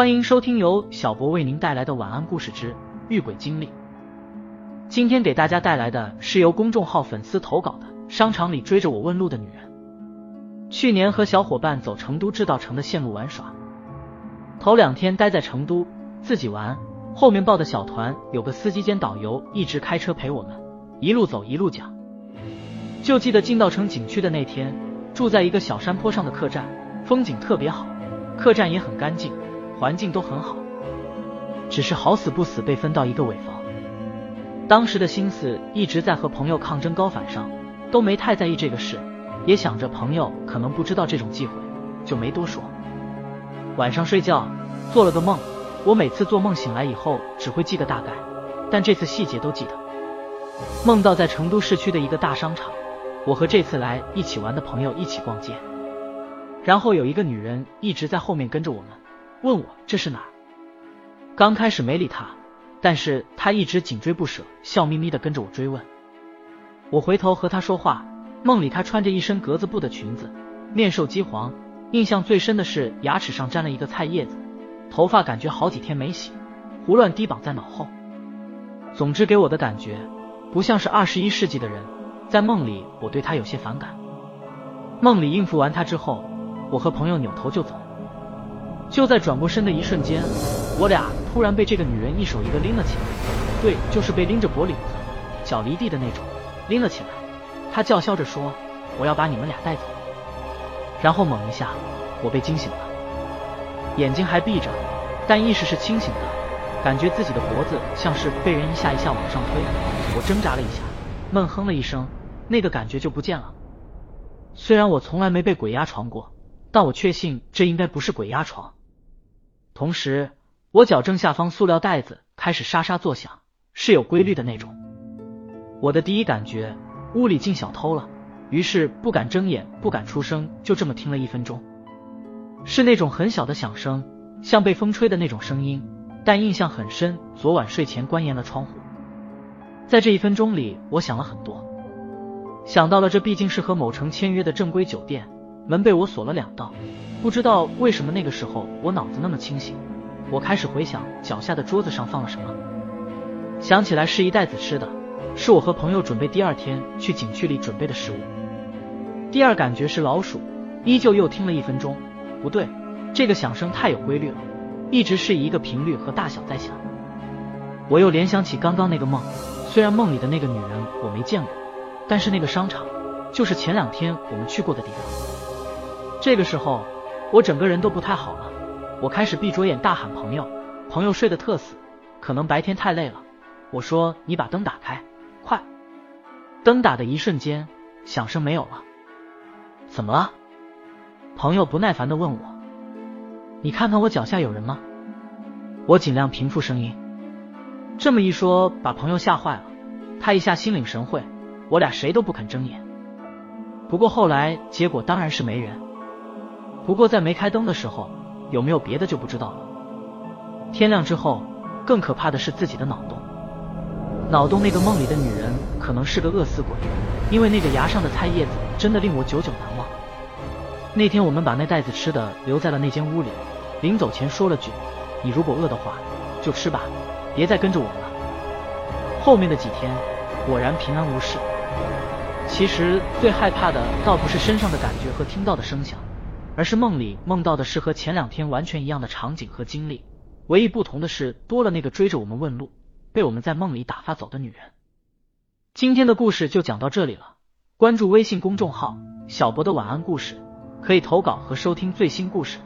欢迎收听由小博为您带来的晚安故事之遇鬼经历。今天给大家带来的是由公众号粉丝投稿的商场里追着我问路的女人。去年和小伙伴走成都制造城的线路玩耍，头两天待在成都自己玩，后面报的小团有个司机兼导游一直开车陪我们，一路走一路讲。就记得进到城景区的那天，住在一个小山坡上的客栈，风景特别好，客栈也很干净。环境都很好，只是好死不死被分到一个尾房。当时的心思一直在和朋友抗争高反上，都没太在意这个事，也想着朋友可能不知道这种忌讳，就没多说。晚上睡觉做了个梦，我每次做梦醒来以后只会记个大概，但这次细节都记得。梦到在成都市区的一个大商场，我和这次来一起玩的朋友一起逛街，然后有一个女人一直在后面跟着我们。问我这是哪？刚开始没理他，但是他一直紧追不舍，笑眯眯的跟着我追问。我回头和他说话，梦里他穿着一身格子布的裙子，面瘦肌黄，印象最深的是牙齿上沾了一个菜叶子，头发感觉好几天没洗，胡乱低绑在脑后。总之给我的感觉不像是二十一世纪的人。在梦里，我对他有些反感。梦里应付完他之后，我和朋友扭头就走。就在转过身的一瞬间，我俩突然被这个女人一手一个拎了起来，对，就是被拎着脖领子，脚离地的那种，拎了起来。她叫嚣着说：“我要把你们俩带走。”然后猛一下，我被惊醒了，眼睛还闭着，但意识是清醒的，感觉自己的脖子像是被人一下一下往上推。我挣扎了一下，闷哼了一声，那个感觉就不见了。虽然我从来没被鬼压床过，但我确信这应该不是鬼压床。同时，我脚正下方塑料袋子开始沙沙作响，是有规律的那种。我的第一感觉，屋里进小偷了，于是不敢睁眼，不敢出声，就这么听了一分钟。是那种很小的响声，像被风吹的那种声音，但印象很深。昨晚睡前关严了窗户，在这一分钟里，我想了很多，想到了这毕竟是和某城签约的正规酒店，门被我锁了两道。不知道为什么那个时候我脑子那么清醒，我开始回想脚下的桌子上放了什么，想起来是一袋子吃的，是我和朋友准备第二天去景区里准备的食物。第二感觉是老鼠，依旧又听了一分钟，不对，这个响声太有规律了，一直是以一个频率和大小在响。我又联想起刚刚那个梦，虽然梦里的那个女人我没见过，但是那个商场就是前两天我们去过的地方。这个时候。我整个人都不太好了，我开始闭着眼大喊朋友，朋友睡得特死，可能白天太累了。我说你把灯打开，快！灯打的一瞬间，响声没有了。怎么了？朋友不耐烦的问我。你看看我脚下有人吗？我尽量平复声音。这么一说，把朋友吓坏了，他一下心领神会，我俩谁都不肯睁眼。不过后来结果当然是没人。不过在没开灯的时候，有没有别的就不知道了。天亮之后，更可怕的是自己的脑洞。脑洞那个梦里的女人可能是个饿死鬼，因为那个牙上的菜叶子真的令我久久难忘。那天我们把那袋子吃的留在了那间屋里，临走前说了句：“你如果饿的话，就吃吧，别再跟着我们了。”后面的几天果然平安无事。其实最害怕的倒不是身上的感觉和听到的声响。而是梦里梦到的是和前两天完全一样的场景和经历，唯一不同的是多了那个追着我们问路、被我们在梦里打发走的女人。今天的故事就讲到这里了，关注微信公众号“小博的晚安故事”，可以投稿和收听最新故事。